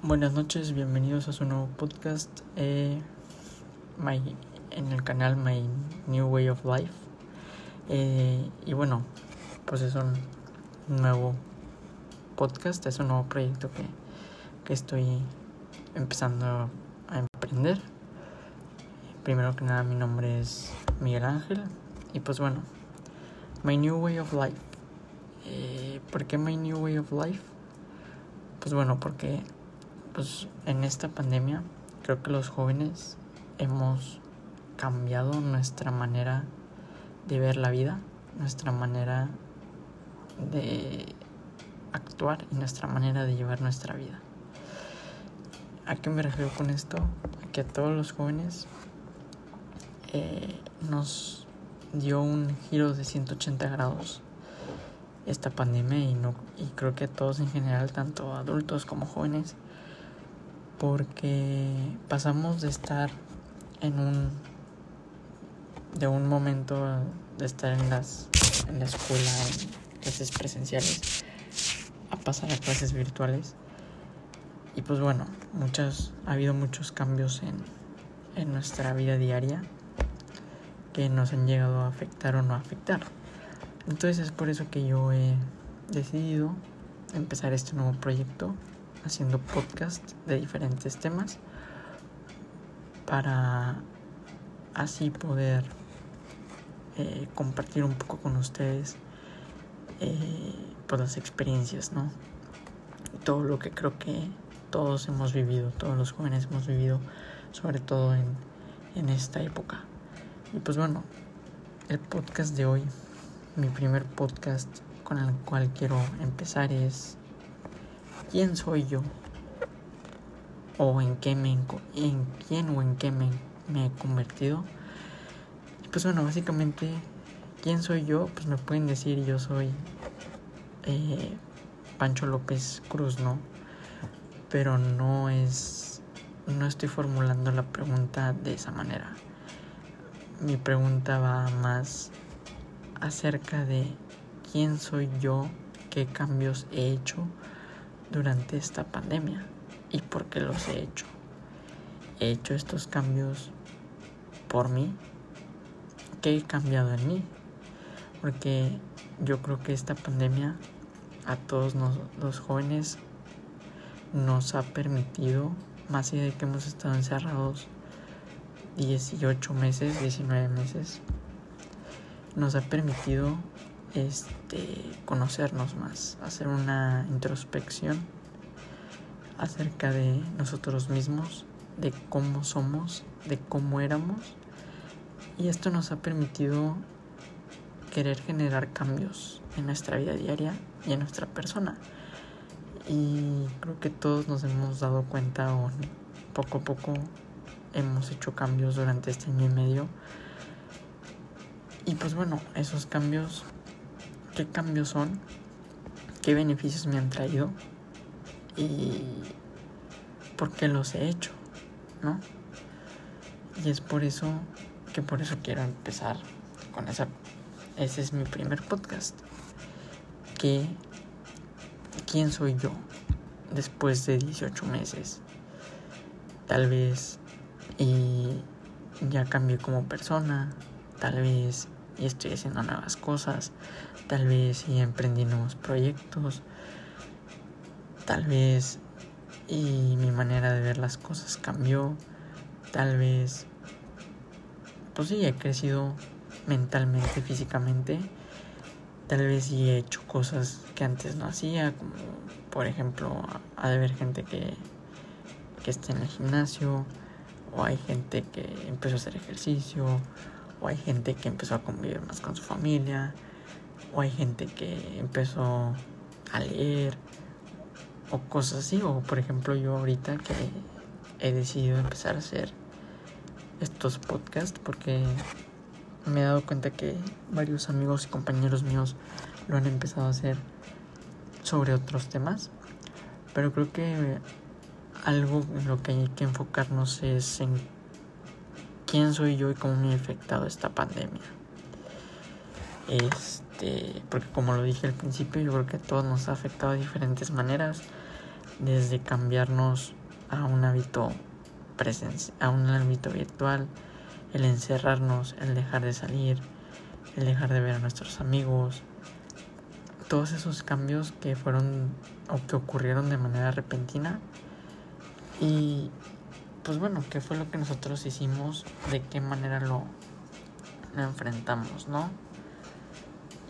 Buenas noches, bienvenidos a su nuevo podcast eh, my, en el canal My New Way of Life. Eh, y bueno, pues es un nuevo podcast, es un nuevo proyecto que, que estoy empezando a emprender. Primero que nada, mi nombre es Miguel Ángel. Y pues bueno, My New Way of Life. Eh, ¿Por qué My New Way of Life? Pues bueno, porque pues en esta pandemia creo que los jóvenes hemos cambiado nuestra manera de ver la vida, nuestra manera de actuar y nuestra manera de llevar nuestra vida. ¿A qué me refiero con esto? A que a todos los jóvenes eh, nos dio un giro de 180 grados esta pandemia y, no, y creo que todos en general, tanto adultos como jóvenes, porque pasamos de estar en un de un momento de estar en las en la escuela en clases presenciales a pasar a clases virtuales. Y pues bueno muchas ha habido muchos cambios en, en nuestra vida diaria que nos han llegado a afectar o no afectar. Entonces es por eso que yo he decidido empezar este nuevo proyecto haciendo podcast de diferentes temas para así poder eh, compartir un poco con ustedes eh, pues las experiencias, ¿no? Todo lo que creo que todos hemos vivido, todos los jóvenes hemos vivido, sobre todo en, en esta época. Y pues bueno, el podcast de hoy, mi primer podcast con el cual quiero empezar es quién soy yo o en qué me en quién o en qué me, he convertido y pues bueno básicamente quién soy yo pues me pueden decir yo soy eh, Pancho López Cruz no pero no es no estoy formulando la pregunta de esa manera. Mi pregunta va más acerca de quién soy yo qué cambios he hecho durante esta pandemia y por qué los he hecho. He hecho estos cambios por mí. ¿Qué he cambiado en mí? Porque yo creo que esta pandemia a todos los jóvenes nos ha permitido, más allá de que hemos estado encerrados 18 meses, 19 meses, nos ha permitido este, conocernos más, hacer una introspección acerca de nosotros mismos, de cómo somos, de cómo éramos. Y esto nos ha permitido querer generar cambios en nuestra vida diaria y en nuestra persona. Y creo que todos nos hemos dado cuenta o poco a poco hemos hecho cambios durante este año y medio. Y pues bueno, esos cambios qué cambios son, qué beneficios me han traído y por qué los he hecho, ¿no? Y es por eso que por eso quiero empezar con esa. Ese es mi primer podcast. Que, ¿Quién soy yo después de 18 meses? Tal vez y ya cambié como persona, tal vez y estoy haciendo nuevas cosas, tal vez y emprendí nuevos proyectos, tal vez y mi manera de ver las cosas cambió, tal vez pues sí he crecido mentalmente, físicamente, tal vez y he hecho cosas que antes no hacía, como por ejemplo ha de haber gente que, que está en el gimnasio, o hay gente que empezó a hacer ejercicio, o hay gente que empezó a convivir más con su familia, o hay gente que empezó a leer, o cosas así, o por ejemplo yo ahorita que he decidido empezar a hacer estos podcasts porque me he dado cuenta que varios amigos y compañeros míos lo han empezado a hacer sobre otros temas, pero creo que algo en lo que hay que enfocarnos es en quién soy yo y cómo me ha afectado esta pandemia. Este, porque como lo dije al principio, yo creo que a todos nos ha afectado de diferentes maneras. desde cambiarnos a un hábito a un ámbito virtual, el encerrarnos, el dejar de salir, el dejar de ver a nuestros amigos, todos esos cambios que fueron o que ocurrieron de manera repentina y pues bueno, qué fue lo que nosotros hicimos, de qué manera lo enfrentamos, ¿no?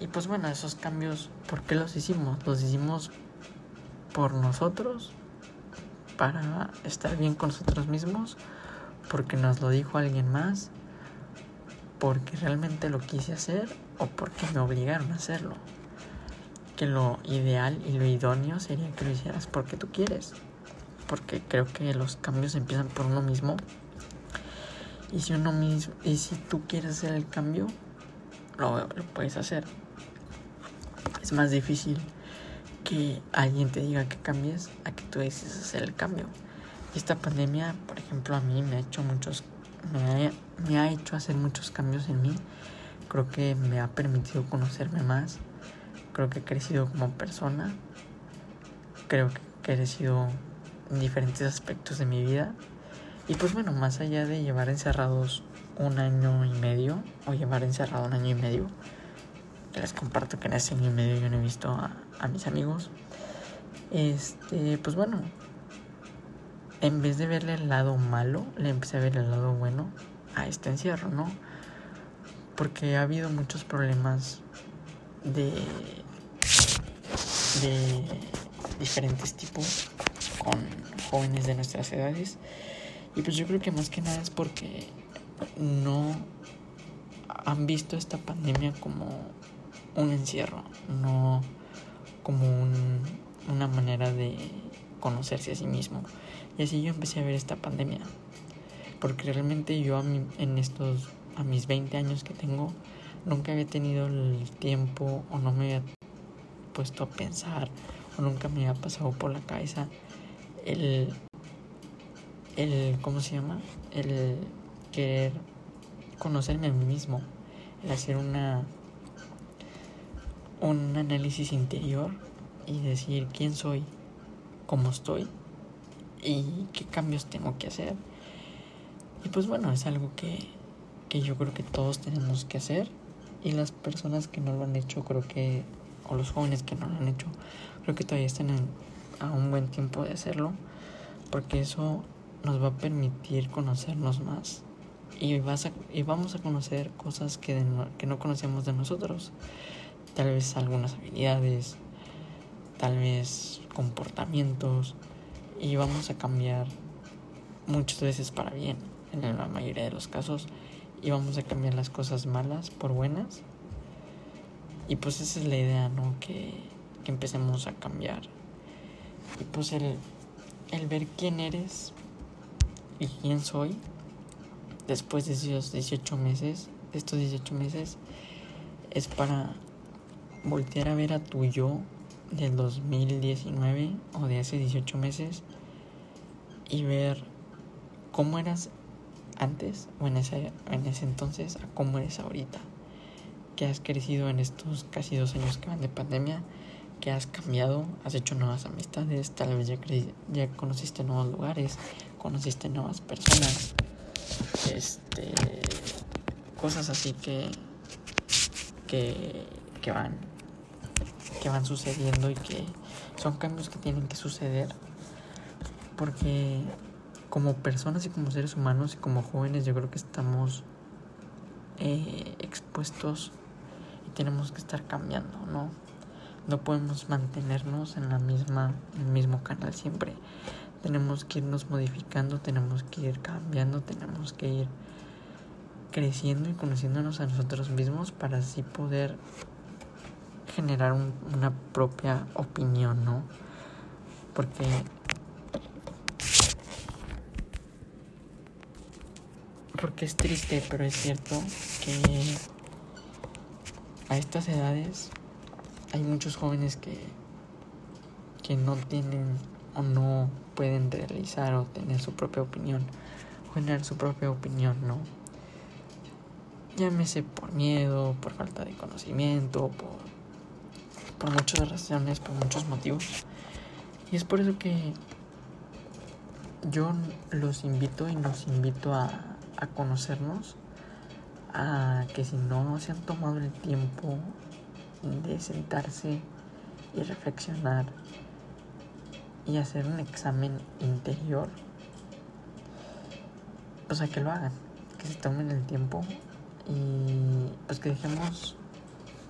Y pues bueno, esos cambios, ¿por qué los hicimos? Los hicimos por nosotros, para estar bien con nosotros mismos, porque nos lo dijo alguien más, porque realmente lo quise hacer o porque me obligaron a hacerlo. Que lo ideal y lo idóneo sería que lo hicieras porque tú quieres. Porque creo que los cambios empiezan por uno mismo. Y si uno mismo, y si tú quieres hacer el cambio, lo, lo puedes hacer. Es más difícil que alguien te diga que cambies a que tú decidas hacer el cambio. Esta pandemia, por ejemplo, a mí me ha hecho muchos, me ha, me ha hecho hacer muchos cambios en mí. Creo que me ha permitido conocerme más. Creo que he crecido como persona. Creo que he crecido en diferentes aspectos de mi vida. Y pues bueno, más allá de llevar encerrados un año y medio, o llevar encerrado un año y medio, les comparto que en ese año y medio yo no he visto a, a mis amigos. Este, pues bueno, en vez de verle el lado malo, le empecé a ver el lado bueno a este encierro, ¿no? Porque ha habido muchos problemas de, de diferentes tipos con jóvenes de nuestras edades. Y pues yo creo que más que nada es porque no han visto esta pandemia como un encierro, no como un, una manera de conocerse a sí mismo. Y así yo empecé a ver esta pandemia. Porque realmente yo a en estos, a mis 20 años que tengo, nunca había tenido el tiempo o no me había puesto a pensar o nunca me había pasado por la cabeza el, el, ¿cómo se llama? El querer conocerme a mí mismo, el hacer una un análisis interior y decir quién soy, cómo estoy y qué cambios tengo que hacer. Y pues bueno, es algo que, que yo creo que todos tenemos que hacer y las personas que no lo han hecho, creo que, o los jóvenes que no lo han hecho, creo que todavía están a un buen tiempo de hacerlo, porque eso nos va a permitir conocernos más y, vas y vamos a conocer cosas que, que no conocemos de nosotros tal vez algunas habilidades, tal vez comportamientos y vamos a cambiar muchas veces para bien en la mayoría de los casos y vamos a cambiar las cosas malas por buenas y pues esa es la idea, ¿no? Que, que empecemos a cambiar y pues el, el ver quién eres y quién soy después de esos 18 meses, estos 18 meses es para voltear a ver a tu yo del 2019 o de hace 18 meses y ver cómo eras antes o en ese, en ese entonces a cómo eres ahorita. Que has crecido en estos casi dos años que van de pandemia, que has cambiado, has hecho nuevas amistades, tal vez ya, ya conociste nuevos lugares, conociste nuevas personas, este, cosas así que, que, que van que van sucediendo y que son cambios que tienen que suceder porque como personas y como seres humanos y como jóvenes yo creo que estamos eh, expuestos y tenemos que estar cambiando, ¿no? No podemos mantenernos en la misma, en el mismo canal siempre. Tenemos que irnos modificando, tenemos que ir cambiando, tenemos que ir creciendo y conociéndonos a nosotros mismos para así poder generar una propia opinión, ¿no? Porque porque es triste, pero es cierto que a estas edades hay muchos jóvenes que que no tienen o no pueden realizar o tener su propia opinión, generar su propia opinión, ¿no? Llámese por miedo, por falta de conocimiento, por por muchas razones, por muchos motivos. Y es por eso que yo los invito y nos invito a, a conocernos, a que si no se han tomado el tiempo de sentarse y reflexionar y hacer un examen interior, pues a que lo hagan, que se tomen el tiempo y pues que dejemos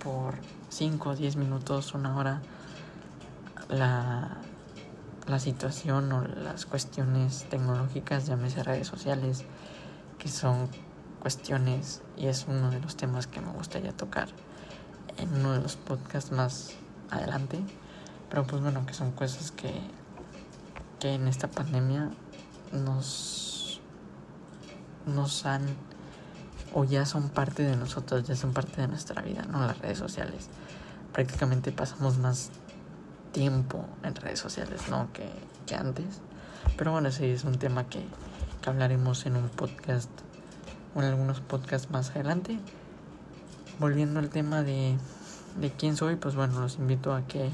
por 5 o 10 minutos, una hora, la, la situación o las cuestiones tecnológicas, llámese redes sociales, que son cuestiones y es uno de los temas que me gustaría tocar en uno de los podcasts más adelante. Pero pues bueno, que son cosas que, que en esta pandemia nos, nos han o ya son parte de nosotros, ya son parte de nuestra vida, ¿no? Las redes sociales. Prácticamente pasamos más tiempo en redes sociales, ¿no? Que, que antes. Pero bueno, ese es un tema que, que hablaremos en un podcast o en algunos podcasts más adelante. Volviendo al tema de, de quién soy, pues bueno, los invito a que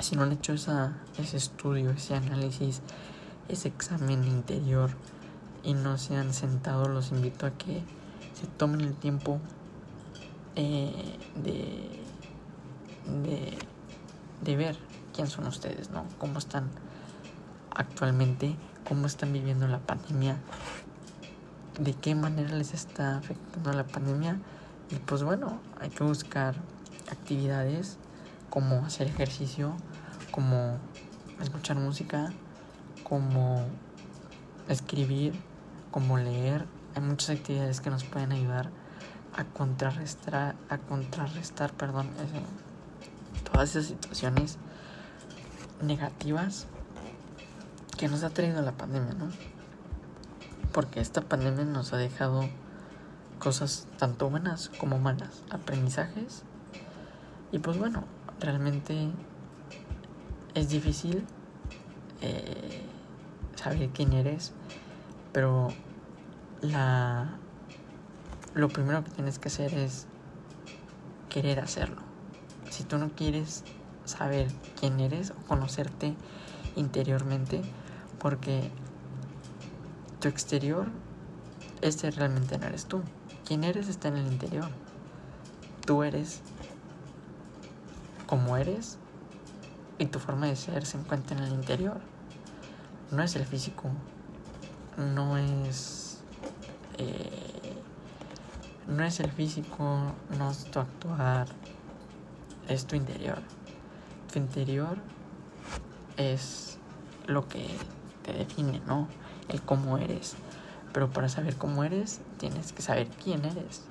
si no han hecho esa, ese estudio, ese análisis, ese examen interior y no se han sentado, los invito a que tomen el tiempo eh, de, de, de ver quién son ustedes, ¿no? Cómo están actualmente, cómo están viviendo la pandemia, de qué manera les está afectando la pandemia. Y pues bueno, hay que buscar actividades como hacer ejercicio, como escuchar música, como escribir, como leer. Hay muchas actividades que nos pueden ayudar a contrarrestar, a contrarrestar, perdón, todas esas situaciones negativas que nos ha traído la pandemia, ¿no? Porque esta pandemia nos ha dejado cosas tanto buenas como malas, aprendizajes. Y pues bueno, realmente es difícil eh, saber quién eres, pero la lo primero que tienes que hacer es querer hacerlo. Si tú no quieres saber quién eres o conocerte interiormente, porque tu exterior, este realmente no eres tú. Quién eres está en el interior. Tú eres como eres y tu forma de ser se encuentra en el interior. No es el físico, no es... Eh, no es el físico, no es tu actuar, es tu interior. Tu interior es lo que te define, ¿no? El cómo eres. Pero para saber cómo eres, tienes que saber quién eres.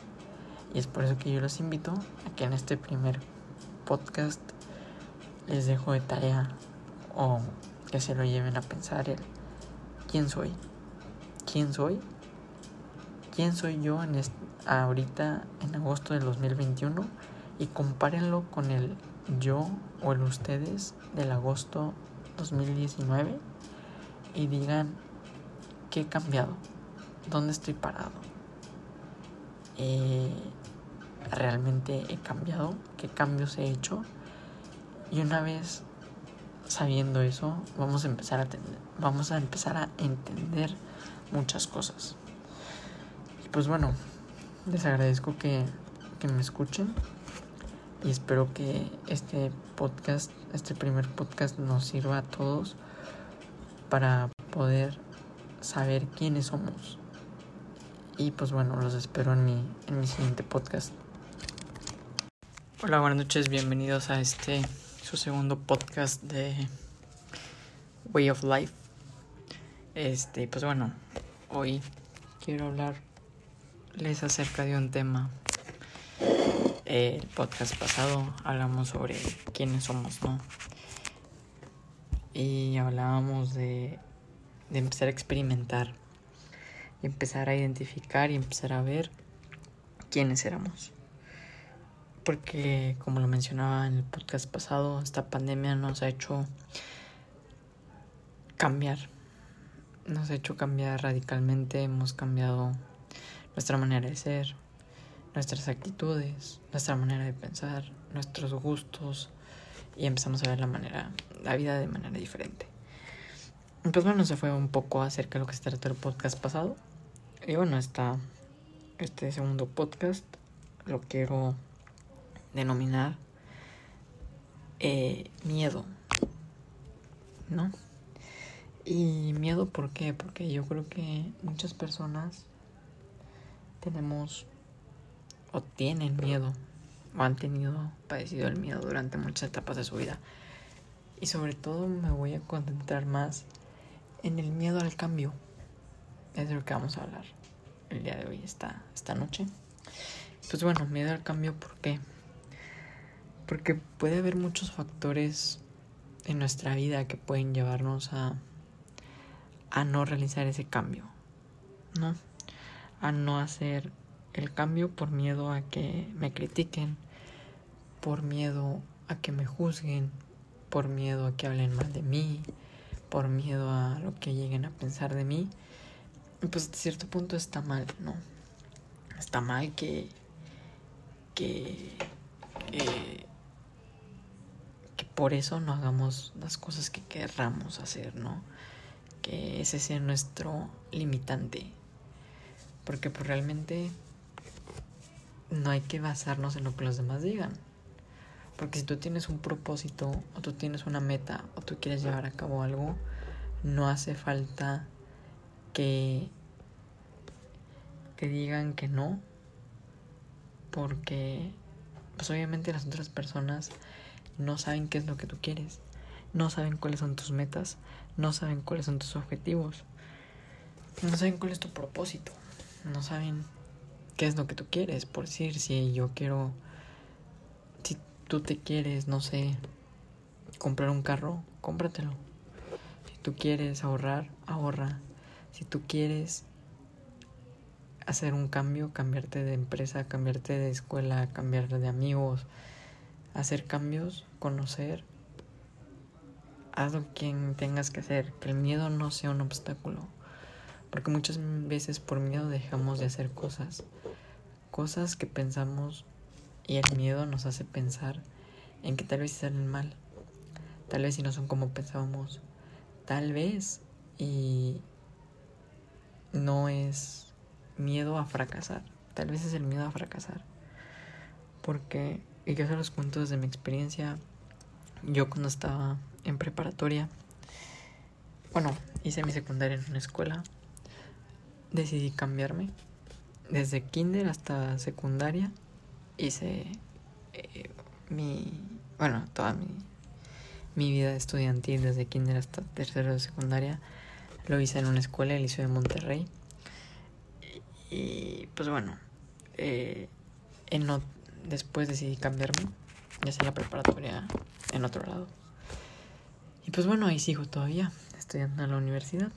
Y es por eso que yo los invito a que en este primer podcast les dejo de tarea o que se lo lleven a pensar el quién soy. ¿Quién soy? ¿Quién soy yo en ahorita en agosto del 2021? Y compárenlo con el yo o el ustedes del agosto 2019 y digan qué he cambiado, dónde estoy parado. Realmente he cambiado, qué cambios he hecho. Y una vez sabiendo eso, vamos a empezar a vamos a empezar a entender muchas cosas. Pues bueno, les agradezco que, que me escuchen y espero que este podcast, este primer podcast nos sirva a todos para poder saber quiénes somos. Y pues bueno, los espero en mi, en mi siguiente podcast. Hola, buenas noches, bienvenidos a este, su segundo podcast de Way of Life. Este, pues bueno, hoy quiero hablarles acerca de un tema el podcast pasado hablamos sobre quiénes somos, ¿no? Y hablábamos de, de empezar a experimentar, y empezar a identificar y empezar a ver quiénes éramos. Porque, como lo mencionaba en el podcast pasado, esta pandemia nos ha hecho cambiar. Nos ha hecho cambiar radicalmente, hemos cambiado nuestra manera de ser, nuestras actitudes, nuestra manera de pensar, nuestros gustos y empezamos a ver la manera, la vida de manera diferente. Pues bueno, se fue un poco acerca de lo que se trató el podcast pasado. Y bueno, esta, este segundo podcast lo quiero denominar eh, miedo, ¿no? Y miedo, ¿por qué? Porque yo creo que muchas personas tenemos o tienen miedo o han tenido padecido el miedo durante muchas etapas de su vida. Y sobre todo me voy a concentrar más en el miedo al cambio. Es de lo que vamos a hablar el día de hoy, esta, esta noche. Pues bueno, miedo al cambio, ¿por qué? Porque puede haber muchos factores en nuestra vida que pueden llevarnos a, a no realizar ese cambio, ¿no? A no hacer el cambio por miedo a que me critiquen, por miedo a que me juzguen, por miedo a que hablen mal de mí, por miedo a lo que lleguen a pensar de mí. Pues a cierto punto está mal, ¿no? Está mal que. que. que, que por eso no hagamos las cosas que querramos hacer, ¿no? Que ese sea nuestro limitante. Porque pues realmente no hay que basarnos en lo que los demás digan. Porque si tú tienes un propósito o tú tienes una meta o tú quieres llevar a cabo algo, no hace falta que que digan que no porque pues obviamente las otras personas no saben qué es lo que tú quieres, no saben cuáles son tus metas, no saben cuáles son tus objetivos, no saben cuál es tu propósito, no saben qué es lo que tú quieres. Por decir, si yo quiero, si tú te quieres, no sé, comprar un carro, cómpratelo. Si tú quieres ahorrar, ahorra. Si tú quieres hacer un cambio, cambiarte de empresa, cambiarte de escuela, cambiarte de amigos, hacer cambios, conocer, haz lo que tengas que hacer, que el miedo no sea un obstáculo. Porque muchas veces por miedo dejamos de hacer cosas cosas que pensamos y el miedo nos hace pensar en que tal vez salen mal, tal vez si no son como pensábamos, tal vez y no es miedo a fracasar, tal vez es el miedo a fracasar, porque, y yo se los cuento desde mi experiencia, yo cuando estaba en preparatoria, bueno, hice mi secundaria en una escuela, decidí cambiarme desde kinder hasta secundaria hice eh, mi, bueno, toda mi, mi vida estudiantil desde kinder hasta tercero de secundaria lo hice en una escuela, el Liceo de Monterrey. Y, pues bueno, eh, en después decidí cambiarme, ya sea la preparatoria en otro lado. Y pues bueno, ahí sigo todavía, estudiando en la universidad.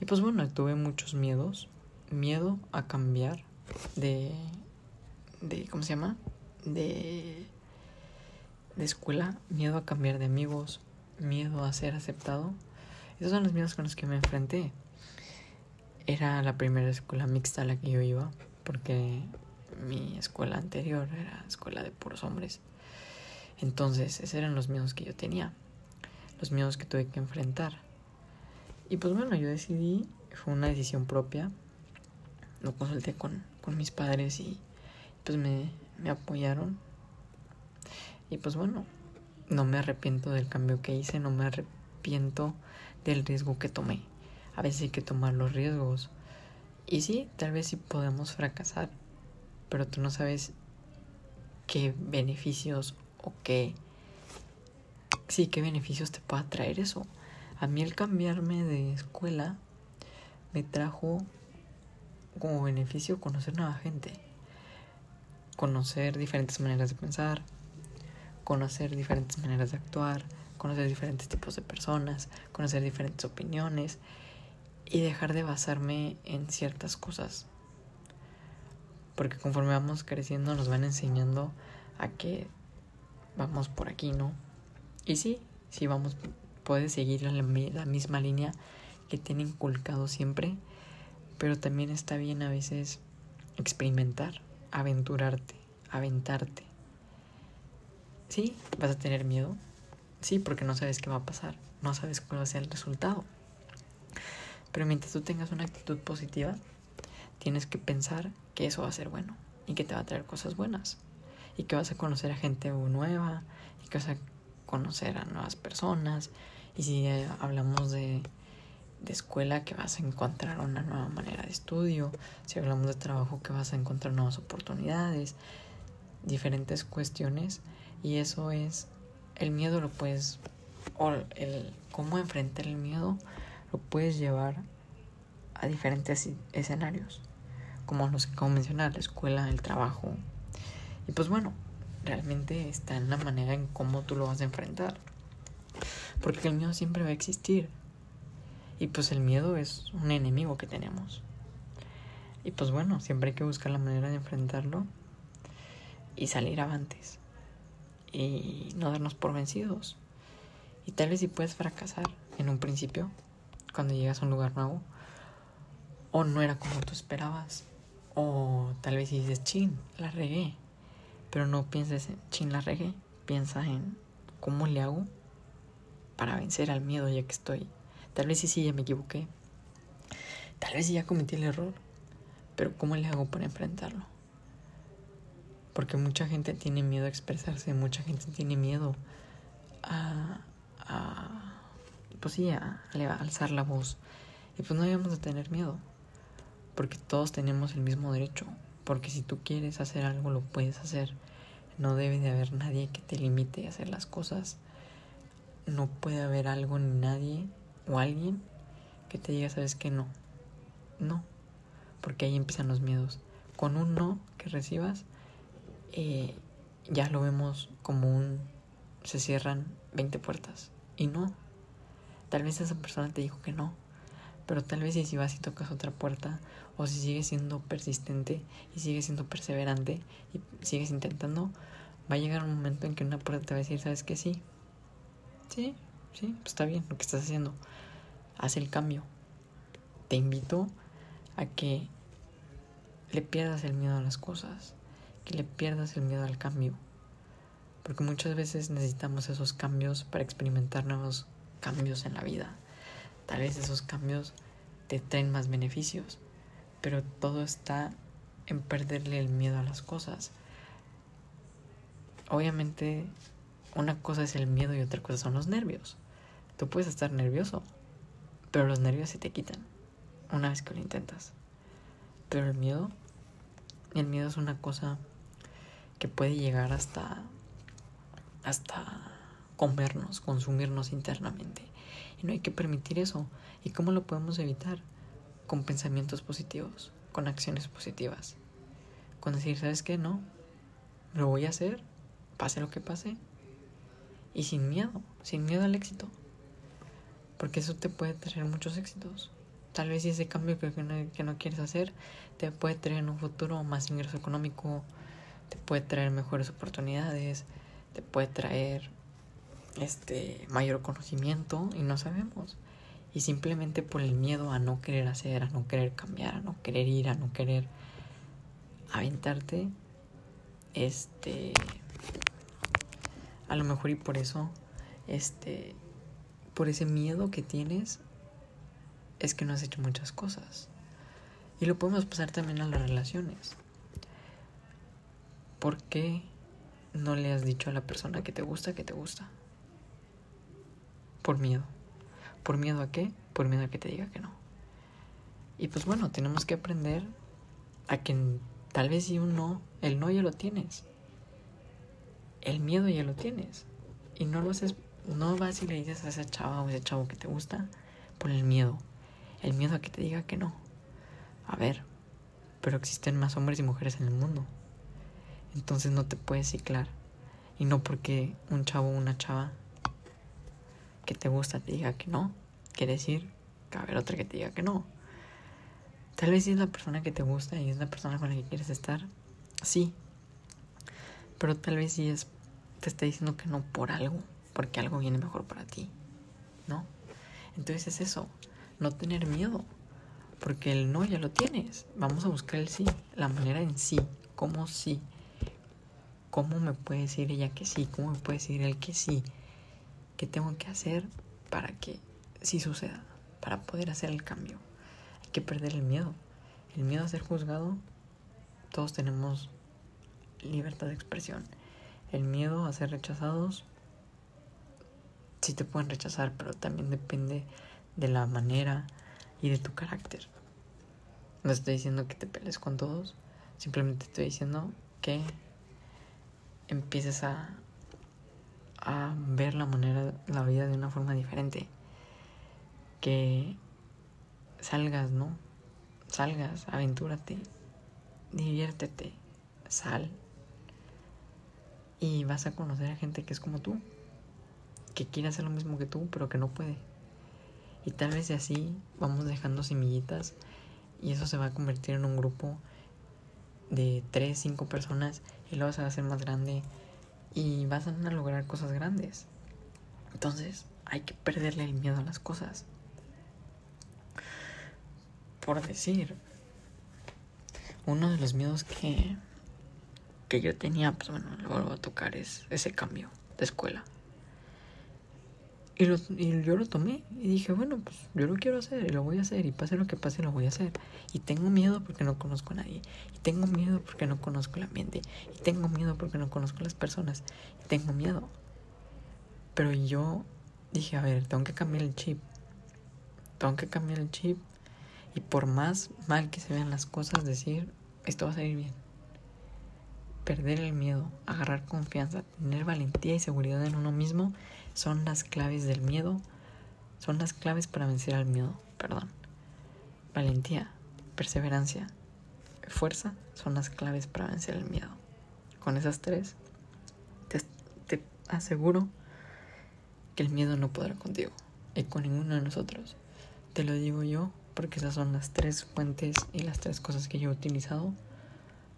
Y pues bueno, tuve muchos miedos, miedo a cambiar de, de ¿cómo se llama? De, de escuela, miedo a cambiar de amigos, miedo a ser aceptado. Esos son los miedos con los que me enfrenté. Era la primera escuela mixta a la que yo iba, porque mi escuela anterior era escuela de puros hombres. Entonces, esos eran los miedos que yo tenía, los miedos que tuve que enfrentar. Y pues bueno, yo decidí, fue una decisión propia, lo consulté con, con mis padres y pues me, me apoyaron. Y pues bueno, no me arrepiento del cambio que hice, no me arrepiento del riesgo que tomé. A veces hay que tomar los riesgos. Y sí, tal vez sí podemos fracasar, pero tú no sabes qué beneficios o qué... Sí, qué beneficios te pueda traer eso. A mí el cambiarme de escuela me trajo como beneficio conocer nueva gente, conocer diferentes maneras de pensar, conocer diferentes maneras de actuar, conocer diferentes tipos de personas, conocer diferentes opiniones y dejar de basarme en ciertas cosas. Porque conforme vamos creciendo nos van enseñando a que vamos por aquí, ¿no? Y sí, sí vamos, puedes seguir la, misma línea que te han inculcado siempre, pero también está bien a veces experimentar, aventurarte, aventarte. Sí, vas a tener miedo. Sí, porque no sabes qué va a pasar. No sabes cuál va a ser el resultado. Pero mientras tú tengas una actitud positiva, tienes que pensar que eso va a ser bueno y que te va a traer cosas buenas. Y que vas a conocer a gente nueva y que vas a conocer a nuevas personas. Y si eh, hablamos de, de escuela, que vas a encontrar una nueva manera de estudio. Si hablamos de trabajo, que vas a encontrar nuevas oportunidades. Diferentes cuestiones. Y eso es, el miedo lo puedes, o el cómo enfrentar el miedo, lo puedes llevar a diferentes escenarios como los que acabo de mencionar, la escuela, el trabajo. Y pues bueno, realmente está en la manera en cómo tú lo vas a enfrentar. Porque el miedo siempre va a existir. Y pues el miedo es un enemigo que tenemos. Y pues bueno, siempre hay que buscar la manera de enfrentarlo y salir avantes. Y no darnos por vencidos. Y tal vez si puedes fracasar en un principio, cuando llegas a un lugar nuevo, o no era como tú esperabas, o tal vez dices, chin, la regué. Pero no pienses en, chin, la regué. Piensa en cómo le hago para vencer al miedo ya que estoy. Tal vez sí, sí, ya me equivoqué. Tal vez sí ya cometí el error. Pero ¿cómo le hago para enfrentarlo? Porque mucha gente tiene miedo a expresarse, mucha gente tiene miedo a, a pues sí, a, alzar la voz. Y pues no debemos de tener miedo porque todos tenemos el mismo derecho, porque si tú quieres hacer algo lo puedes hacer. No debe de haber nadie que te limite a hacer las cosas. No puede haber algo ni nadie o alguien que te diga, sabes que no. No, porque ahí empiezan los miedos. Con un no que recibas, eh, ya lo vemos como un... se cierran 20 puertas. Y no. Tal vez esa persona te dijo que no pero tal vez si vas y tocas otra puerta, o si sigues siendo persistente y sigues siendo perseverante y sigues intentando, va a llegar un momento en que una puerta te va a decir, ¿sabes qué? Sí, sí, sí, pues está bien lo que estás haciendo. Haz el cambio. Te invito a que le pierdas el miedo a las cosas, que le pierdas el miedo al cambio. Porque muchas veces necesitamos esos cambios para experimentar nuevos cambios en la vida. Tal vez esos cambios te traen más beneficios, pero todo está en perderle el miedo a las cosas. Obviamente, una cosa es el miedo y otra cosa son los nervios. Tú puedes estar nervioso, pero los nervios se te quitan una vez que lo intentas. Pero el miedo, el miedo es una cosa que puede llegar hasta hasta comernos, consumirnos internamente. Y no hay que permitir eso. ¿Y cómo lo podemos evitar? Con pensamientos positivos, con acciones positivas. Con decir, ¿sabes qué? No, lo voy a hacer, pase lo que pase. Y sin miedo, sin miedo al éxito. Porque eso te puede traer muchos éxitos. Tal vez ese cambio que no, que no quieres hacer te puede traer en un futuro más ingreso económico, te puede traer mejores oportunidades, te puede traer este mayor conocimiento y no sabemos. Y simplemente por el miedo a no querer hacer, a no querer cambiar, a no querer ir, a no querer aventarte, este a lo mejor y por eso este por ese miedo que tienes es que no has hecho muchas cosas. Y lo podemos pasar también a las relaciones. ¿Por qué no le has dicho a la persona que te gusta que te gusta? por miedo. ¿Por miedo a qué? Por miedo a que te diga que no. Y pues bueno, tenemos que aprender a que tal vez si un no, el no ya lo tienes. El miedo ya lo tienes. Y no lo haces, no vas y le dices a esa chava o ese chavo que te gusta por el miedo. El miedo a que te diga que no. A ver, pero existen más hombres y mujeres en el mundo. Entonces no te puedes ciclar. Y no porque un chavo o una chava que te gusta te diga que no, quiere decir que haber otra que te diga que no. Tal vez si es la persona que te gusta y es la persona con la que quieres estar, sí. Pero tal vez si es, te está diciendo que no por algo, porque algo viene mejor para ti, ¿no? Entonces es eso, no tener miedo, porque el no ya lo tienes. Vamos a buscar el sí, la manera en sí, cómo sí, ¿cómo me puede decir ella que sí? ¿Cómo me puede decir él que sí? ¿Qué tengo que hacer para que sí suceda? Para poder hacer el cambio. Hay que perder el miedo. El miedo a ser juzgado, todos tenemos libertad de expresión. El miedo a ser rechazados, sí te pueden rechazar, pero también depende de la manera y de tu carácter. No estoy diciendo que te pelees con todos, simplemente estoy diciendo que empieces a, a ver la manera, la vida de una forma diferente. Que salgas, ¿no? Salgas, aventúrate, diviértete, sal. Y vas a conocer a gente que es como tú, que quiere hacer lo mismo que tú, pero que no puede. Y tal vez así vamos dejando semillitas y eso se va a convertir en un grupo de 3, 5 personas y luego se va a hacer más grande y vas a lograr cosas grandes. Entonces hay que perderle el miedo a las cosas. Por decir, uno de los miedos que, que yo tenía, pues bueno, lo vuelvo a tocar, es ese cambio de escuela. Y, yo lo tomé y dije, bueno, pues yo lo quiero hacer y lo voy a hacer y pase lo que pase lo voy a hacer. Y tengo miedo porque no conozco a nadie. Y tengo miedo porque no conozco el ambiente. Y tengo miedo porque no conozco las personas. Y tengo miedo. Pero yo dije, a ver, tengo que cambiar el chip. Tengo que cambiar el chip. Y por más mal que se vean las cosas, decir, esto va a salir bien. Perder el miedo, agarrar confianza, tener valentía y seguridad en uno mismo son las claves del miedo, son las claves para vencer al miedo, perdón. Valentía, perseverancia, fuerza son las claves para vencer el miedo. Con esas tres, te, te aseguro que el miedo no podrá contigo y con ninguno de nosotros. Te lo digo yo porque esas son las tres fuentes y las tres cosas que yo he utilizado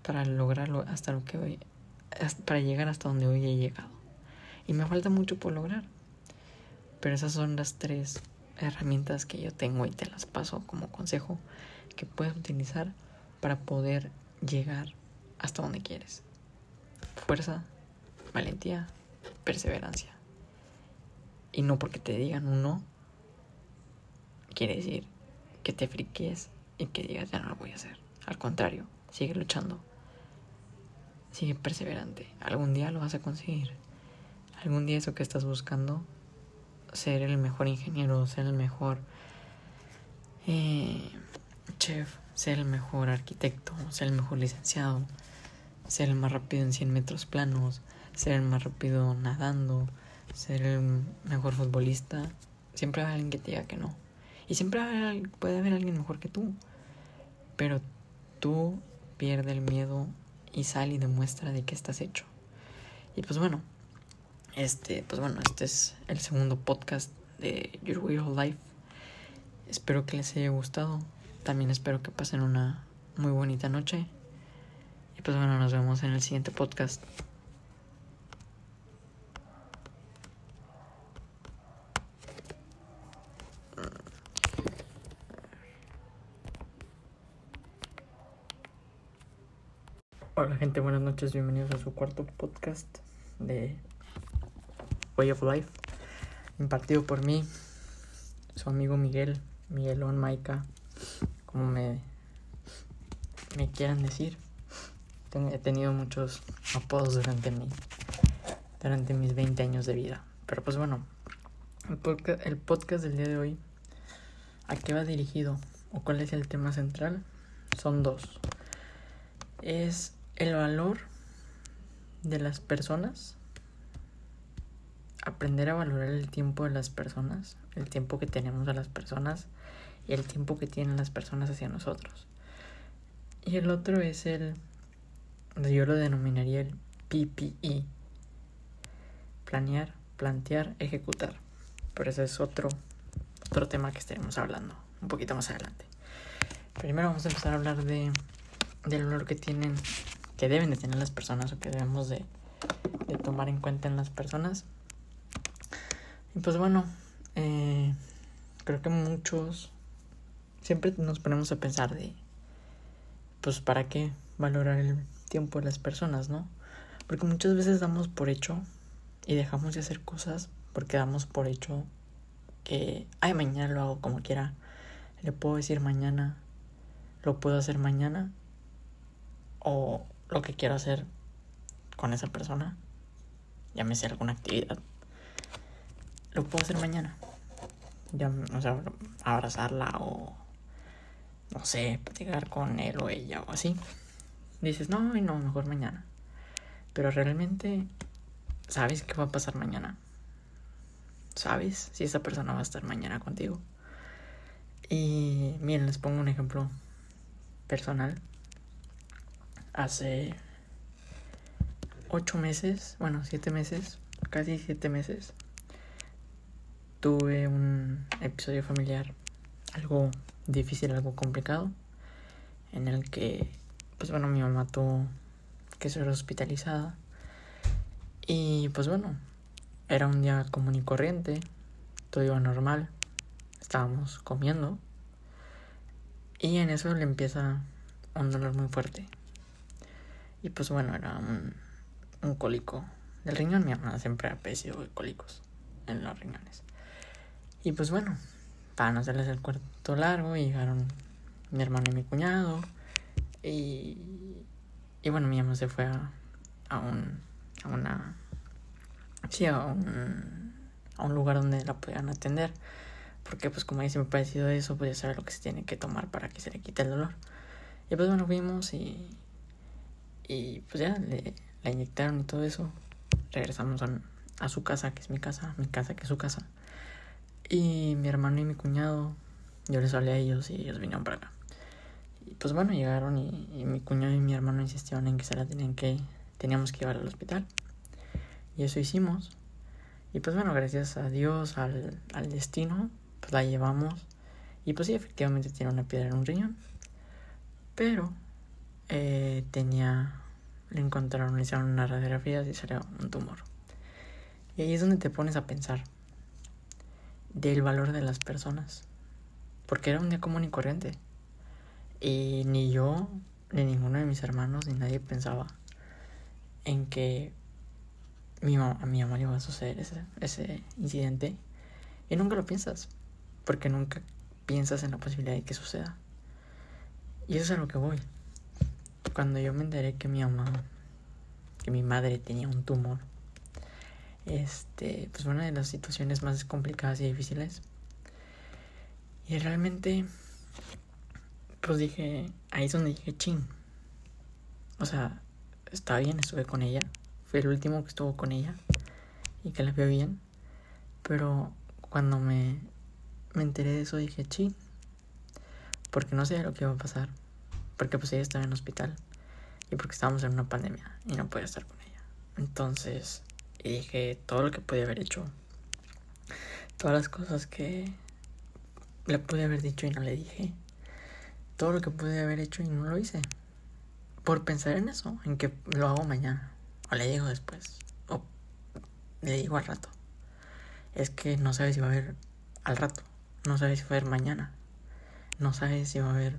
para lograrlo hasta lo que hoy, para llegar hasta donde hoy he llegado. Y me falta mucho por lograr. Pero esas son las tres herramientas que yo tengo y te las paso como consejo que puedes utilizar para poder llegar hasta donde quieres. Fuerza, valentía, perseverancia. Y no porque te digan un no, quiere decir que te friques y que digas ya no lo voy a hacer. Al contrario, sigue luchando. Sigue perseverante. Algún día lo vas a conseguir algún día eso que estás buscando, ser el mejor ingeniero, ser el mejor eh, chef, ser el mejor arquitecto, ser el mejor licenciado, ser el más rápido en 100 metros planos, ser el más rápido nadando, ser el mejor futbolista, siempre va a haber alguien que te diga que no. Y siempre puede haber alguien mejor que tú. Pero tú pierde el miedo y sal y demuestra de qué estás hecho. Y pues bueno, este, pues bueno, este es el segundo podcast de Your Way of Life. Espero que les haya gustado. También espero que pasen una muy bonita noche. Y pues bueno, nos vemos en el siguiente podcast. Gente, buenas noches, bienvenidos a su cuarto podcast de Way of Life, impartido por mí, su amigo Miguel, Miguelón Maika, como me, me quieran decir. He tenido muchos apodos durante, mi, durante mis 20 años de vida. Pero pues bueno, el podcast, el podcast del día de hoy, ¿a qué va dirigido? ¿O cuál es el tema central? Son dos. Es el valor de las personas aprender a valorar el tiempo de las personas, el tiempo que tenemos a las personas y el tiempo que tienen las personas hacia nosotros. Y el otro es el, yo lo denominaría el PPE, planear, plantear, ejecutar. Pero ese es otro, otro tema que estaremos hablando un poquito más adelante. Primero vamos a empezar a hablar de, del valor que tienen, que deben de tener las personas o que debemos de, tomar en cuenta en las personas y pues bueno, eh, creo que muchos siempre nos ponemos a pensar de, pues, ¿para qué valorar el tiempo de las personas, no? Porque muchas veces damos por hecho y dejamos de hacer cosas porque damos por hecho que, ay, mañana lo hago como quiera. Le puedo decir mañana, lo puedo hacer mañana o lo que quiero hacer con esa persona, llámese alguna actividad, lo puedo hacer mañana. Ya, o sea, abrazarla o, no sé, platicar con él o ella o así. Dices, no, no, mejor mañana. Pero realmente, ¿sabes qué va a pasar mañana? ¿Sabes si esa persona va a estar mañana contigo? Y miren, les pongo un ejemplo personal. Hace ocho meses, bueno, siete meses, casi siete meses, tuve un episodio familiar algo difícil, algo complicado, en el que, pues bueno, mi mamá tuvo que ser hospitalizada. Y pues bueno, era un día común y corriente, todo iba normal, estábamos comiendo. Y en eso le empieza un dolor muy fuerte. Y pues bueno, era un, un cólico del riñón. Mi mamá siempre ha padecido de cólicos en los riñones. Y pues bueno, para no hacerles el cuarto largo, llegaron mi hermano y mi cuñado. Y, y bueno, mi mamá se fue a, a un. a una. Sí, a un, a un lugar donde la podían atender. Porque pues como me ha parecido eso, pues ya saber lo que se tiene que tomar para que se le quite el dolor. Y pues bueno, fuimos y, y pues ya le, la inyectaron y todo eso. Regresamos a, su casa, que es mi casa, mi casa, que es su casa. Y mi hermano y mi cuñado, yo les hablé a ellos y ellos vinieron para acá. Y pues bueno, llegaron y, y mi cuñado y mi hermano insistieron en que se la tenían que, teníamos que llevar al hospital. Y eso hicimos. Y pues bueno, gracias a Dios, al, al destino, pues la llevamos. Y pues sí, efectivamente tiene una piedra en un riñón. Pero eh, tenía, le encontraron, le hicieron una radiografía y salió un tumor. Y ahí es donde te pones a pensar del valor de las personas. Porque era un día común y corriente. Y ni yo, ni ninguno de mis hermanos, ni nadie pensaba en que mi mamá, a mi mamá le iba a suceder ese, ese incidente. Y nunca lo piensas. Porque nunca piensas en la posibilidad de que suceda. Y eso es a lo que voy. Cuando yo me enteré que mi mamá, que mi madre tenía un tumor, este, pues fue una de las situaciones más complicadas y difíciles. Y realmente, pues dije, ahí es donde dije, ching. O sea, está bien, estuve con ella. Fue el último que estuvo con ella y que la vio bien. Pero cuando me, me enteré de eso dije, ching. Porque no sabía lo que iba a pasar. Porque pues ella estaba en el hospital. Y porque estábamos en una pandemia y no podía estar con ella. Entonces, dije todo lo que podía haber hecho. Todas las cosas que le pude haber dicho y no le dije. Todo lo que pude haber hecho y no lo hice. Por pensar en eso, en que lo hago mañana. O le digo después. O le digo al rato. Es que no sabes si va a haber al rato. No sabes si va a haber mañana. No sabes si va a haber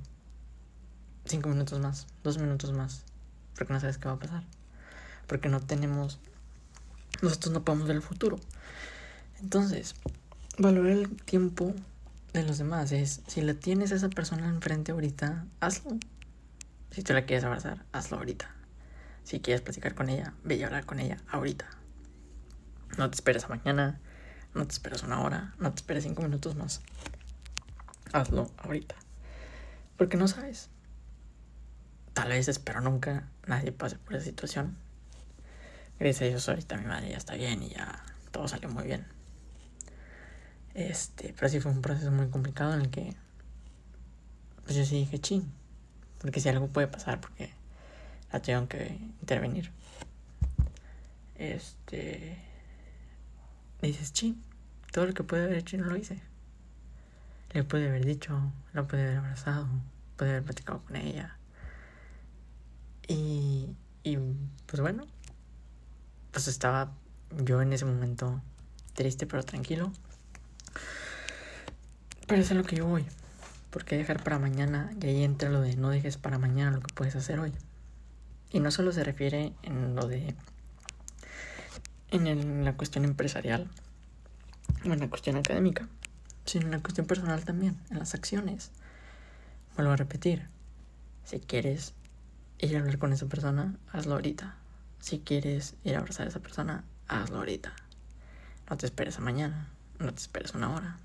cinco minutos más, dos minutos más. Porque no sabes qué va a pasar. Porque no tenemos nosotros no podemos ver el futuro. Entonces, valorar el tiempo de los demás es, si la tienes a esa persona enfrente ahorita, hazlo. Si tú la quieres abrazar, hazlo ahorita. Si quieres platicar con ella, ve a hablar con ella ahorita. No te esperes a mañana, no te esperes una hora, no te esperes cinco minutos más. Hazlo ahorita. Porque no sabes. Tal vez espero nunca nadie pase por esa situación Gracias a Dios ahorita mi madre ya está bien y ya todo salió muy bien. Este, pero sí fue un proceso muy complicado en el que pues yo sí dije ching, porque si algo puede pasar porque la tuvieron que intervenir. Este dices ching, todo lo que puede haber hecho no lo hice. Le puede haber dicho, la puede haber abrazado, puede haber platicado con ella. Y, y pues bueno, pues estaba yo en ese momento triste pero tranquilo. Pero eso es lo que yo voy. Porque dejar para mañana? Y ahí entra lo de no dejes para mañana lo que puedes hacer hoy. Y no solo se refiere en lo de en, la cuestión empresarial o en la cuestión académica, sino en la cuestión personal también, en las acciones. Vuelvo a repetir, si quieres ir a hablar con esa persona, hazlo ahorita. Si quieres ir a abrazar a esa persona, hazlo ahorita. No te esperes a mañana, no te esperes una hora.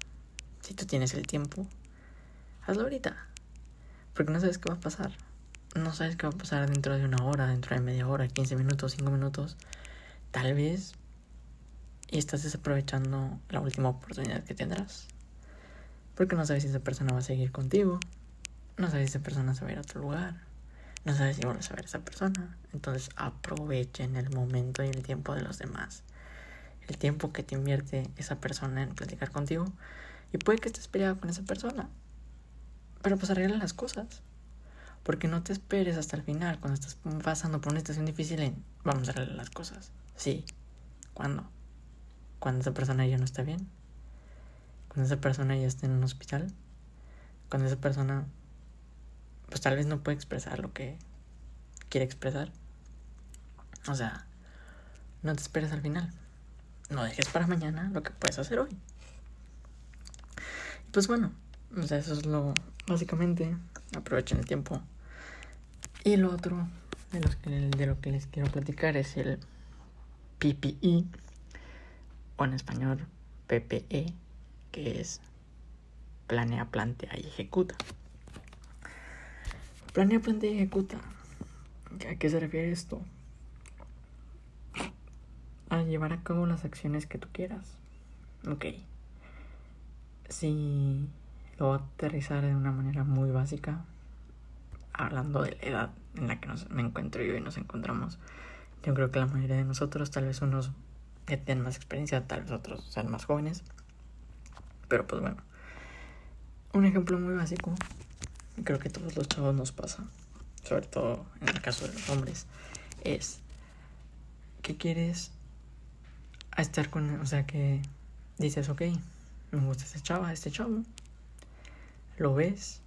Si tú tienes el tiempo, hazlo ahorita. Porque no sabes qué va a pasar. No sabes qué va a pasar dentro de una hora, dentro de media hora, 15 minutos, 5 minutos. Tal vez y estás desaprovechando la última oportunidad que tendrás. Porque no sabes si esa persona va a seguir contigo. No sabes si esa persona se va a ir a otro lugar. No sabes si vuelves a ver a esa persona. Entonces aprovechen el momento y el tiempo de los demás. El tiempo que te invierte esa persona en platicar contigo. Y puede que estés peleado con esa persona. Pero pues arregla las cosas. Porque no te esperes hasta el final, cuando estás pasando por una situación difícil en vamos a arreglar las cosas. Sí. ¿Cuándo? Cuando esa persona ya no está bien. Cuando esa persona ya está en un hospital. Cuando esa persona pues tal vez no puede expresar lo que quiere expresar. O sea, no te esperes al final. No dejes para mañana lo que puedes hacer hoy. pues bueno, o sea, eso es lo básicamente. Aprovechen el tiempo. Y lo otro de, los que, de lo que les quiero platicar es el PPE, o en español PPE, que es planea, plantea y ejecuta. Planea, plantea y ejecuta. ¿A qué se refiere esto? A llevar a cabo las acciones que tú quieras. Ok. Si lo voy a aterrizar de una manera muy básica, hablando de la edad en la que nos, me encuentro yo y nos encontramos, yo creo que la mayoría de nosotros, tal vez unos que tienen más experiencia, tal vez otros sean más jóvenes, pero pues bueno, un ejemplo muy básico creo que todos los chavos nos pasa, sobre todo en el caso de los hombres, es que quieres estar con, o sea, que dices, ok, me gusta este chava, este chavo, lo ves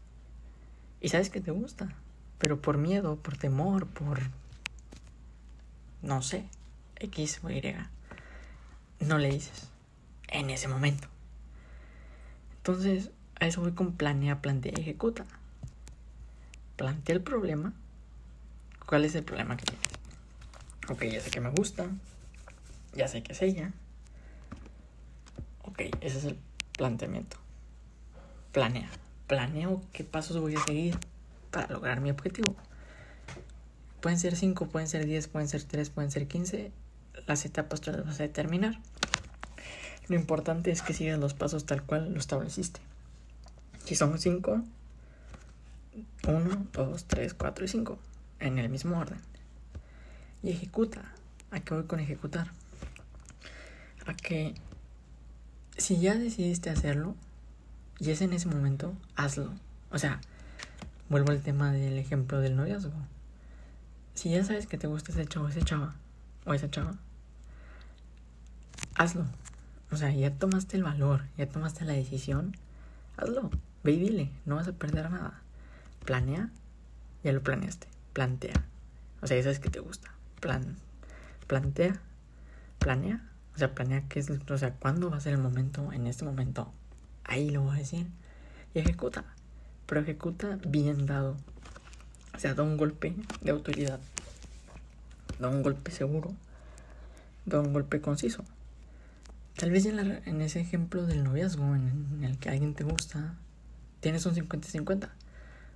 y sabes que te gusta, pero por miedo, por temor, por, no sé, X o Y, no le dices en ese momento. Entonces, a eso voy con planea, plantea ejecuta plantea el problema. ¿Cuál es el problema que tienes? Ok, ya sé que me gusta. Ya sé que es ella. Ok, ese es el planteamiento. Planea. Planeo qué pasos voy a seguir para lograr mi objetivo. Pueden ser 5, pueden ser 10, pueden ser 3, pueden ser 15. Las etapas tú las vas a determinar. Lo importante es que sigas los pasos tal cual lo estableciste. Si son 5, 1, 2, 3, 4 y 5 en el mismo orden. Y ejecuta. ¿A qué voy con ejecutar? A que si ya decidiste hacerlo y es en ese momento, hazlo. O sea, vuelvo al tema del ejemplo del noviazgo. Si ya sabes que te gusta ese chavo, ese chava o esa chava, hazlo. O sea, ya tomaste el valor, ya tomaste la decisión, hazlo. Ve y dile, no vas a perder nada. Planea, ya lo planeaste. Plantea. O sea, ya sabes que te gusta. Plan, plantea, planea. O sea, planea qué es, o sea, cuándo va a ser el momento, en este momento. Ahí lo voy a decir. Y ejecuta. Pero ejecuta bien dado. O sea, da un golpe de autoridad. Da un golpe seguro. Da un golpe conciso. Tal vez en, en ese ejemplo del noviazgo en, en, el que alguien te gusta, tienes un 50-50.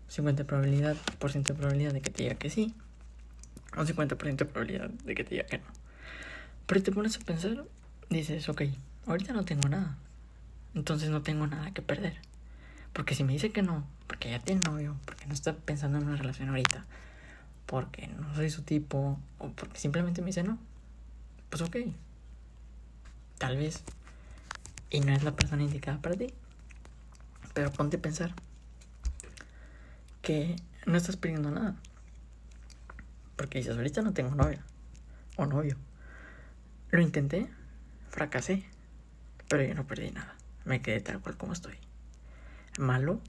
50% probabilidad, por ciento de probabilidad de que te diga que sí, un 50% de probabilidad de que te diga que no. Pero te pones a pensar, dices, ok, ahorita no tengo nada, entonces no tengo nada que perder. Porque si me dice que no, porque ya tiene novio, porque no está pensando en una relación ahorita, porque no soy su tipo, o porque simplemente me dice no, pues ok, tal vez, y no es la persona indicada para ti. Pero ponte a pensar, que no estás pidiendo nada. Porque dices, ahorita no tengo novia o novio. Lo intenté, fracasé, pero yo no perdí nada. Me quedé tal cual como estoy. Malo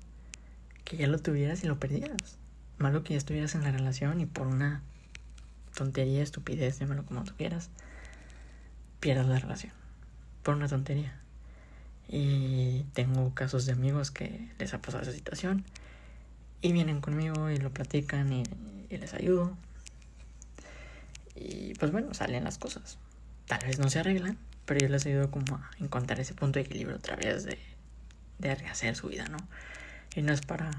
que ya lo tuvieras y lo perdieras. Malo que ya estuvieras en la relación y por una tontería, estupidez, llámalo como tú quieras, pierdas la relación por una tontería. Y tengo casos de amigos que les ha pasado esa situación y vienen conmigo y lo platican y, les ayudo. Y pues bueno, salen las cosas. Tal vez no se arreglan, pero yo les ayudo como a encontrar ese punto de equilibrio otra vez de, de rehacer su vida, ¿no? Y no es para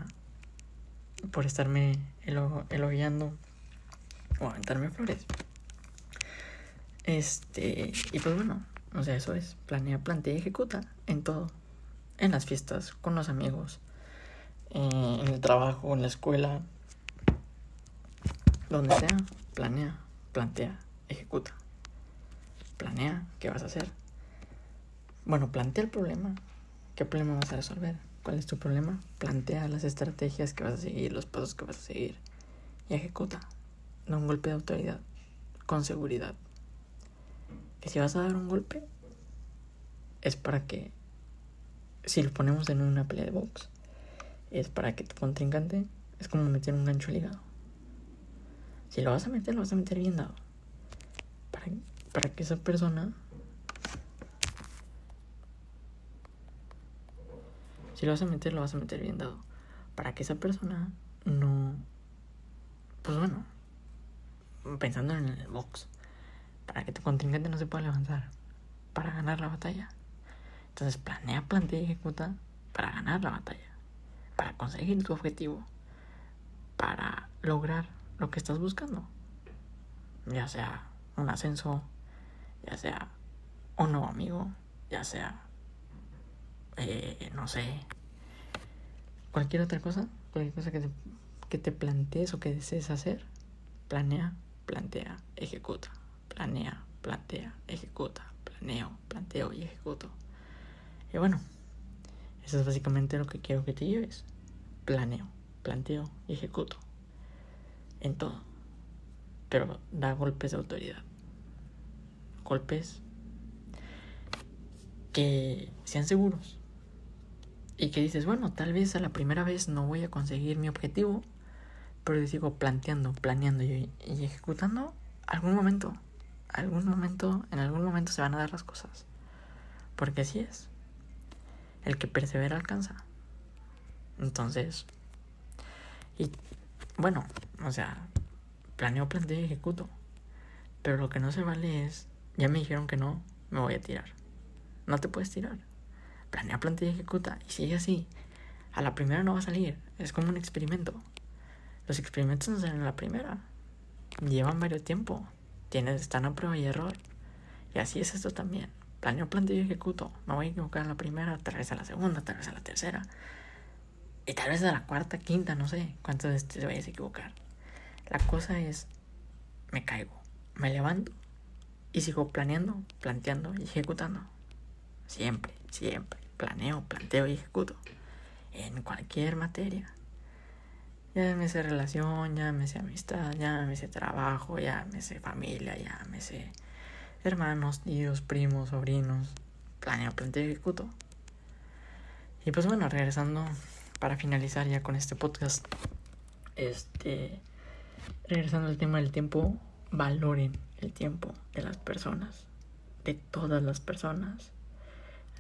por estarme elogiando o aventarme flores. Este, y pues bueno, o sea, eso es, planea, plantea y ejecuta en todo. En las fiestas, con los amigos, en el trabajo, en la escuela, donde sea, planea, plantea, ejecuta. Planea qué vas a hacer. Bueno, plantea el problema. ¿Qué problema vas a resolver? ¿Cuál es tu problema? Plantea las estrategias que vas a seguir, los pasos que vas a seguir y ejecuta. Da un golpe de autoridad con seguridad que si vas a dar un golpe es para que, si lo ponemos en una pelea de box, es para que tu contrincante es como meter un gancho al hígado. Si lo vas a meter, lo vas a meter bien dado. Para, para que esa persona... Si lo vas a meter, lo vas a meter bien dado. Para que esa persona no... Pues bueno, pensando en el box para que tu contrincante no se pueda levantar, para ganar la batalla. Entonces planea, plantea y ejecuta para ganar la batalla, para conseguir tu objetivo, para lograr lo que estás buscando. Ya sea un ascenso, ya sea un nuevo amigo, ya sea, eh, no sé, cualquier otra cosa, cualquier cosa que te, que te plantees o que desees hacer, planea, plantea, ejecuta planea, plantea, ejecuta, planeo, planteo y ejecuto. Y bueno, eso es básicamente lo que quiero que te lleves. Planeo, planteo y ejecuto. En todo. Pero da golpes de autoridad. Golpes que sean seguros. Y que dices, bueno, tal vez a la primera vez no voy a conseguir mi objetivo, pero sigo planteando, planeando y, y ejecutando algún momento algún momento, en algún momento se van a dar las cosas. Porque así es. El que persevera alcanza. Entonces, y bueno, o sea, planeo, planteo y ejecuto. Pero lo que no se vale es, ya me dijeron que no, me voy a tirar. No te puedes tirar. Planea, plantea y ejecuta. Y sigue así. A la primera no va a salir. Es como un experimento. Los experimentos no salen a la primera. Llevan varios tiempo tienes, están a prueba y error. Y así es esto también. Planeo, planteo y ejecuto. Me voy a equivocar en la primera, tal vez a la segunda, tal vez a la tercera. Y tal vez a la cuarta, quinta, no sé cuántas veces te vayas a equivocar. La cosa es, me caigo, me levanto y sigo planeando, planteando y ejecutando. Siempre, siempre. Planeo, planteo y ejecuto. En cualquier materia. Llámese relación, llámese amistad, llámese trabajo, llámese familia, llámese hermanos, tíos, primos, sobrinos. Planeo, planteo y ejecuto. Y pues bueno, regresando para finalizar ya con este podcast. Este. Regresando al tema del tiempo, valoren el tiempo de las personas. De todas las personas.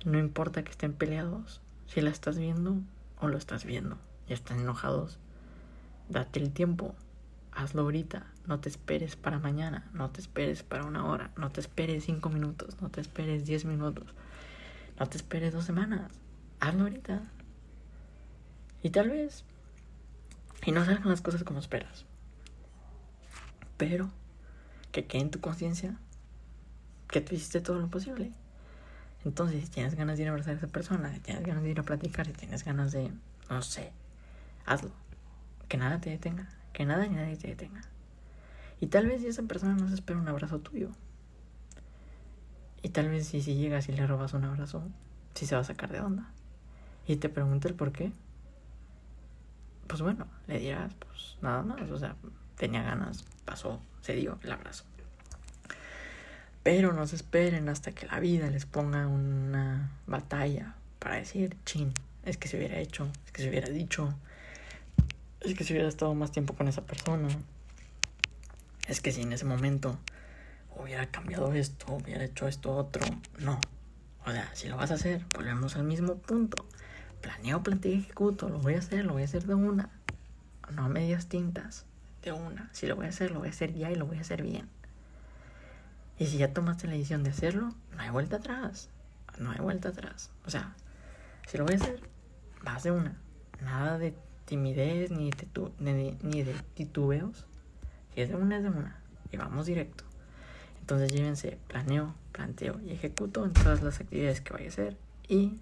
No importa que estén peleados. Si la estás viendo o lo estás viendo. Ya están enojados Date el tiempo. Hazlo ahorita. No te esperes para mañana. No te esperes para una hora. No te esperes cinco minutos. No te esperes diez minutos. No te esperes dos semanas. Hazlo ahorita. Y tal vez. Y no salgan las cosas como esperas. Pero que quede en tu conciencia que tú hiciste todo lo posible. Entonces, si tienes ganas de ir a abrazar a esa persona, si tienes ganas de ir a platicar, si tienes ganas de, no sé, hazlo que nada te detenga, que nada ni nadie te detenga. Y tal vez si esa persona no se espera un abrazo tuyo. Y tal vez si, si llegas y le robas un abrazo, si se va a sacar de onda. Y te pregunta el por qué. Pues bueno, le dirás, pues nada más. O sea, tenía ganas, pasó, se dio el abrazo. Pero no se esperen hasta que la vida les ponga una batalla para decir, chin, es que se hubiera hecho, es que se hubiera dicho, es que si hubiera estado más tiempo con esa persona, es que si en ese momento hubiera cambiado esto, hubiera hecho esto otro. No. O sea, si lo vas a hacer, volvemos al mismo punto. Planeo, planteo ejecuto. Lo voy a hacer, lo voy a hacer de una. No a medias tintas. De una. Si lo voy a hacer, lo voy a hacer ya y lo voy a hacer bien. Y si ya tomaste la decisión de hacerlo, no hay vuelta atrás. No hay vuelta atrás. O sea, si lo voy a hacer, vas de una. Nada de timidez ni de, ni de titubeos. Si es de una, es de una. Y vamos directo. Entonces llévense planeo, planteo y ejecuto en todas las actividades que vaya a hacer. Y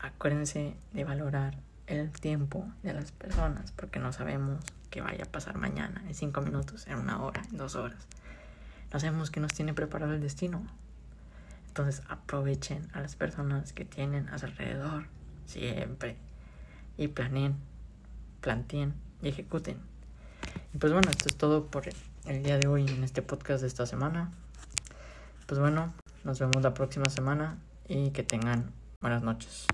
acuérdense de valorar el tiempo de las personas, porque no sabemos qué vaya a pasar mañana, en cinco minutos, en una hora, en dos horas. No sabemos qué nos tiene preparado el destino. Entonces aprovechen a las personas que tienen a su alrededor siempre y planeen, planteen y ejecuten. Y pues bueno, esto es todo por el día de hoy en este podcast de esta semana. Pues bueno, nos vemos la próxima semana y que tengan buenas noches.